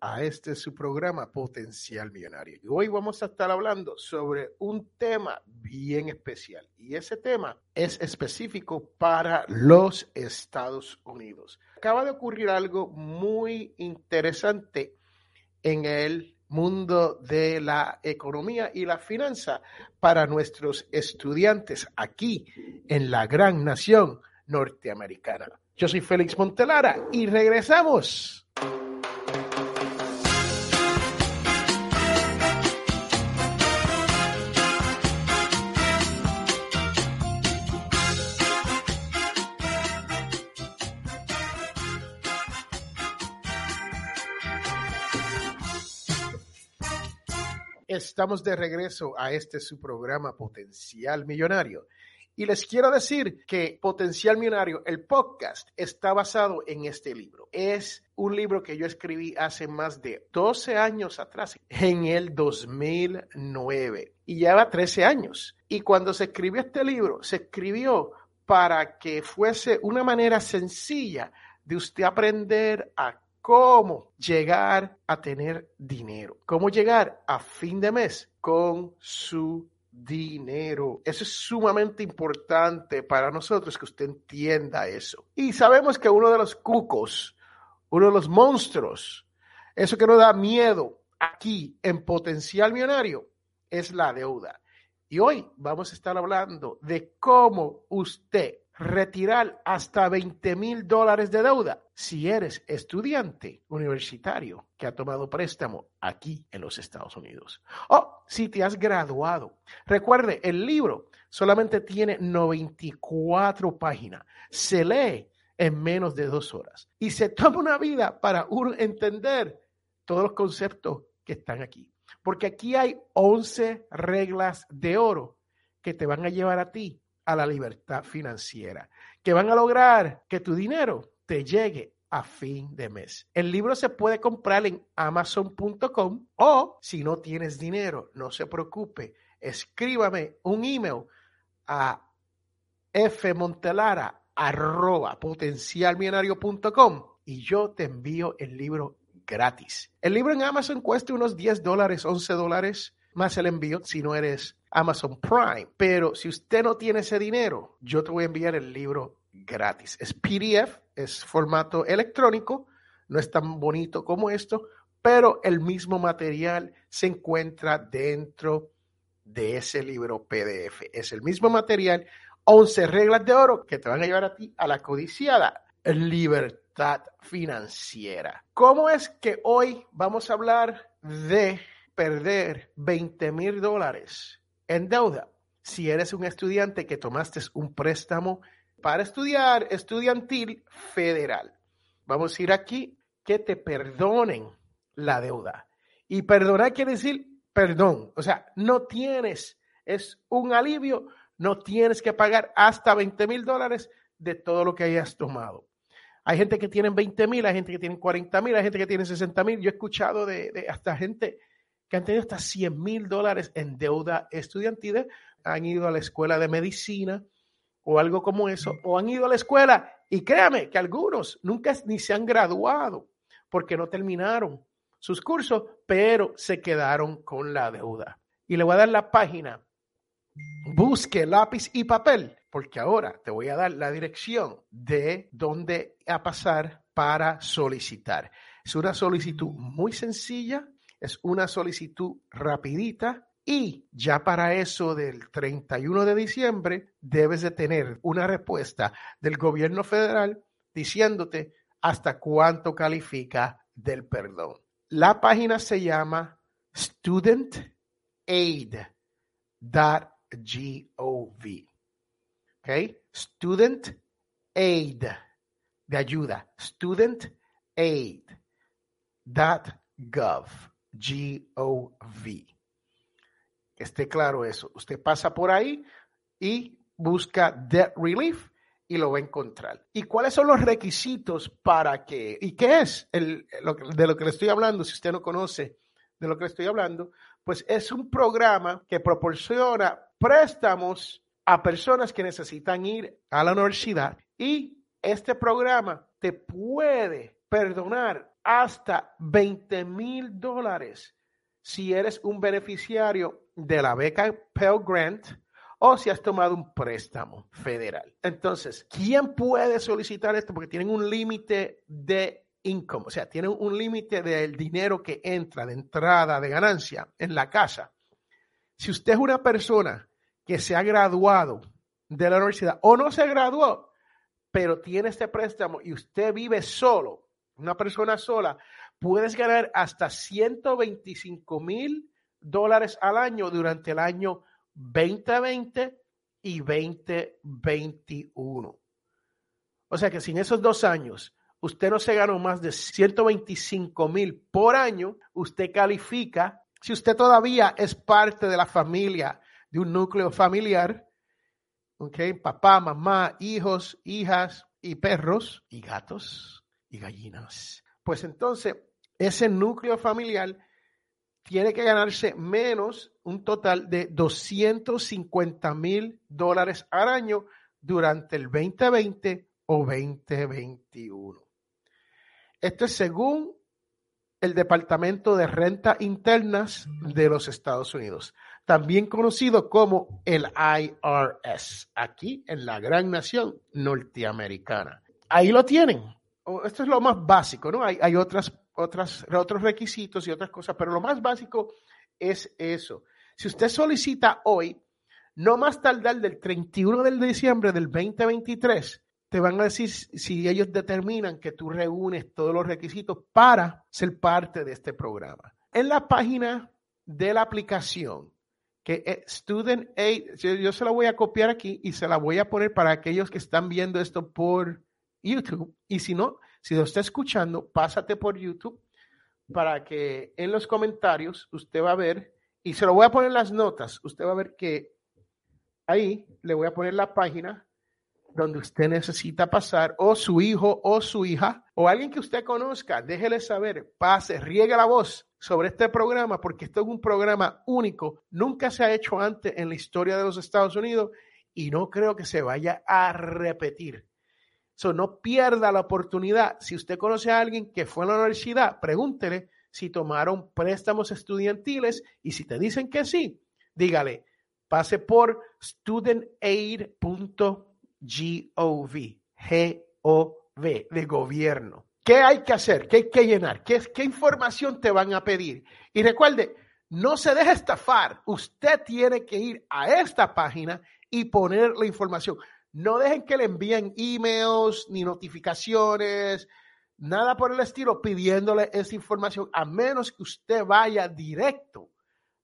A este su programa Potencial Millonario. Y hoy vamos a estar hablando sobre un tema bien especial y ese tema es específico para los Estados Unidos. Acaba de ocurrir algo muy interesante en el mundo de la economía y la finanza para nuestros estudiantes aquí en la gran nación norteamericana. Yo soy Félix Montelara y regresamos. Estamos de regreso a este su programa Potencial Millonario. Y les quiero decir que Potencial Millonario, el podcast, está basado en este libro. Es un libro que yo escribí hace más de 12 años atrás, en el 2009. Y lleva 13 años. Y cuando se escribió este libro, se escribió para que fuese una manera sencilla de usted aprender a cómo llegar a tener dinero, cómo llegar a fin de mes con su dinero. Eso es sumamente importante para nosotros que usted entienda eso. Y sabemos que uno de los cucos, uno de los monstruos, eso que nos da miedo aquí en potencial millonario, es la deuda. Y hoy vamos a estar hablando de cómo usted retirar hasta 20 mil dólares de deuda si eres estudiante universitario que ha tomado préstamo aquí en los Estados Unidos. O si te has graduado. Recuerde, el libro solamente tiene 94 páginas. Se lee en menos de dos horas y se toma una vida para entender todos los conceptos que están aquí. Porque aquí hay 11 reglas de oro que te van a llevar a ti a la libertad financiera, que van a lograr que tu dinero te llegue a fin de mes. El libro se puede comprar en amazon.com o si no tienes dinero, no se preocupe, escríbame un email a fmontelara arroba potencialmillonario.com y yo te envío el libro gratis. El libro en Amazon cuesta unos 10 dólares, 11 dólares más el envío si no eres Amazon Prime. Pero si usted no tiene ese dinero, yo te voy a enviar el libro gratis. Es PDF, es formato electrónico, no es tan bonito como esto, pero el mismo material se encuentra dentro de ese libro PDF. Es el mismo material, 11 reglas de oro que te van a llevar a ti a la codiciada libertad financiera. ¿Cómo es que hoy vamos a hablar de perder 20 mil dólares en deuda si eres un estudiante que tomaste un préstamo para estudiar estudiantil federal. Vamos a ir aquí que te perdonen la deuda. Y perdonar quiere decir perdón. O sea, no tienes, es un alivio, no tienes que pagar hasta 20 mil dólares de todo lo que hayas tomado. Hay gente que tiene 20 mil, hay gente que tiene 40 mil, hay gente que tiene 60 mil. Yo he escuchado de, de hasta gente que han tenido hasta 100 mil dólares en deuda estudiantil, han ido a la escuela de medicina o algo como eso, o han ido a la escuela y créame que algunos nunca ni se han graduado porque no terminaron sus cursos, pero se quedaron con la deuda. Y le voy a dar la página. Busque lápiz y papel, porque ahora te voy a dar la dirección de dónde a pasar para solicitar. Es una solicitud muy sencilla, es una solicitud rapidita y ya para eso del 31 de diciembre debes de tener una respuesta del gobierno federal diciéndote hasta cuánto califica del perdón. La página se llama studentaid.gov. ¿Ok? Student Aid de ayuda. Studentaid.gov. G-O-V. Esté claro eso. Usted pasa por ahí y busca Debt Relief y lo va a encontrar. ¿Y cuáles son los requisitos para que, y qué es el, de lo que le estoy hablando? Si usted no conoce de lo que le estoy hablando, pues es un programa que proporciona préstamos a personas que necesitan ir a la universidad y este programa te puede perdonar hasta 20 mil dólares si eres un beneficiario de la beca Pell Grant o si has tomado un préstamo federal. Entonces, ¿quién puede solicitar esto? Porque tienen un límite de income, o sea, tienen un límite del dinero que entra, de entrada, de ganancia en la casa. Si usted es una persona que se ha graduado de la universidad o no se graduó, pero tiene este préstamo y usted vive solo, una persona sola, puedes ganar hasta 125 mil dólares al año durante el año 2020 y 2021. O sea que sin esos dos años usted no se ganó más de 125 mil por año, usted califica, si usted todavía es parte de la familia, de un núcleo familiar, ¿ok? Papá, mamá, hijos, hijas y perros y gatos gallinas. Pues entonces, ese núcleo familiar tiene que ganarse menos un total de 250 mil dólares al año durante el 2020 o 2021. Esto es según el Departamento de Renta Internas de los Estados Unidos, también conocido como el IRS, aquí en la gran nación norteamericana. Ahí lo tienen. Esto es lo más básico, ¿no? Hay, hay otras otras, otros requisitos y otras cosas, pero lo más básico es eso. Si usted solicita hoy, no más tardar del 31 de diciembre del 2023, te van a decir si ellos determinan que tú reúnes todos los requisitos para ser parte de este programa. En la página de la aplicación, que es Student Aid, yo se la voy a copiar aquí y se la voy a poner para aquellos que están viendo esto por YouTube. Y si no, si lo está escuchando, pásate por YouTube para que en los comentarios usted va a ver, y se lo voy a poner en las notas, usted va a ver que ahí le voy a poner la página donde usted necesita pasar, o su hijo o su hija, o alguien que usted conozca, déjele saber, pase, riegue la voz sobre este programa, porque esto es un programa único, nunca se ha hecho antes en la historia de los Estados Unidos y no creo que se vaya a repetir. So, no pierda la oportunidad. Si usted conoce a alguien que fue a la universidad, pregúntele si tomaron préstamos estudiantiles y si te dicen que sí, dígale, pase por studentaid.gov, G-O-V, de gobierno. ¿Qué hay que hacer? ¿Qué hay que llenar? ¿Qué, ¿Qué información te van a pedir? Y recuerde, no se deje estafar. Usted tiene que ir a esta página y poner la información. No dejen que le envíen emails ni notificaciones, nada por el estilo, pidiéndole esa información, a menos que usted vaya directo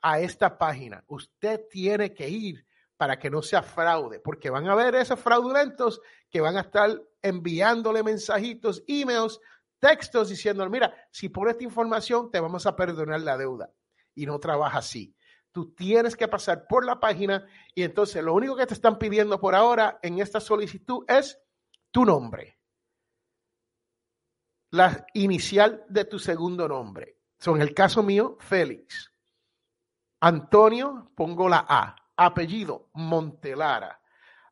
a esta página. Usted tiene que ir para que no sea fraude, porque van a haber esos fraudulentos que van a estar enviándole mensajitos, emails, textos diciendo, mira, si pones esta información te vamos a perdonar la deuda. Y no trabaja así tú tienes que pasar por la página y entonces lo único que te están pidiendo por ahora en esta solicitud es tu nombre. La inicial de tu segundo nombre. Son el caso mío, Félix. Antonio, pongo la A. Apellido, Montelara.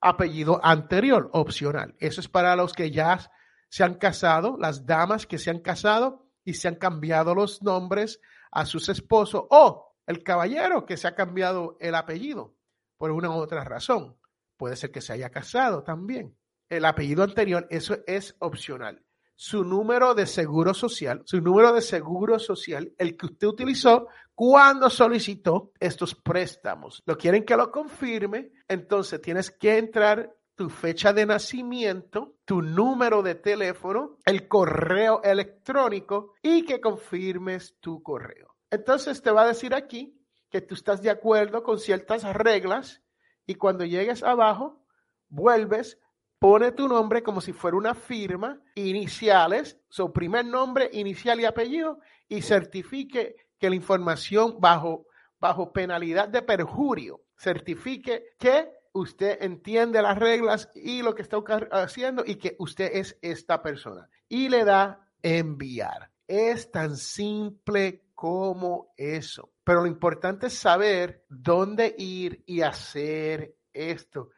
Apellido anterior, opcional. Eso es para los que ya se han casado, las damas que se han casado y se han cambiado los nombres a sus esposos o el caballero que se ha cambiado el apellido por una u otra razón. Puede ser que se haya casado también. El apellido anterior, eso es opcional. Su número de seguro social, su número de seguro social, el que usted utilizó cuando solicitó estos préstamos. Lo quieren que lo confirme, entonces tienes que entrar tu fecha de nacimiento, tu número de teléfono, el correo electrónico y que confirmes tu correo. Entonces te va a decir aquí que tú estás de acuerdo con ciertas reglas y cuando llegues abajo, vuelves, pone tu nombre como si fuera una firma, iniciales, su primer nombre, inicial y apellido, y certifique que la información bajo, bajo penalidad de perjurio, certifique que usted entiende las reglas y lo que está haciendo y que usted es esta persona. Y le da enviar. Es tan simple como eso. Pero lo importante es saber dónde ir y hacer esto.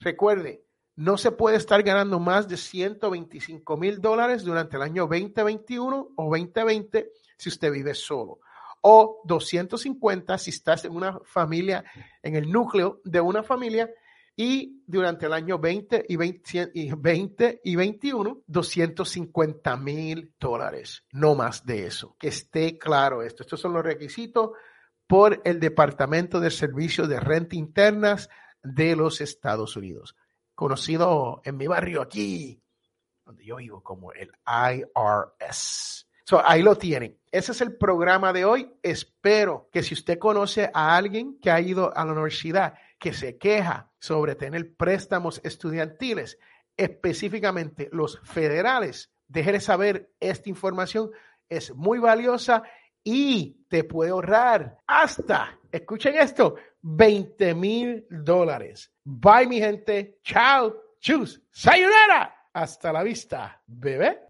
Recuerde, no se puede estar ganando más de 125 mil dólares durante el año 2021 o 2020 si usted vive solo. O 250 si estás en una familia, en el núcleo de una familia. Y durante el año 20 y 20, y 20 y 21, 250 mil dólares. No más de eso. Que esté claro esto. Estos son los requisitos por el Departamento de Servicios de Renta Internas de los Estados Unidos conocido en mi barrio aquí, donde yo vivo, como el IRS. So, ahí lo tienen. Ese es el programa de hoy. Espero que si usted conoce a alguien que ha ido a la universidad, que se queja sobre tener préstamos estudiantiles, específicamente los federales, déjele saber esta información. Es muy valiosa y te puede ahorrar hasta, escuchen esto, 20 mil dólares. Bye, mi gente. Chao. Chus. Sayonara. Hasta la vista, bebé.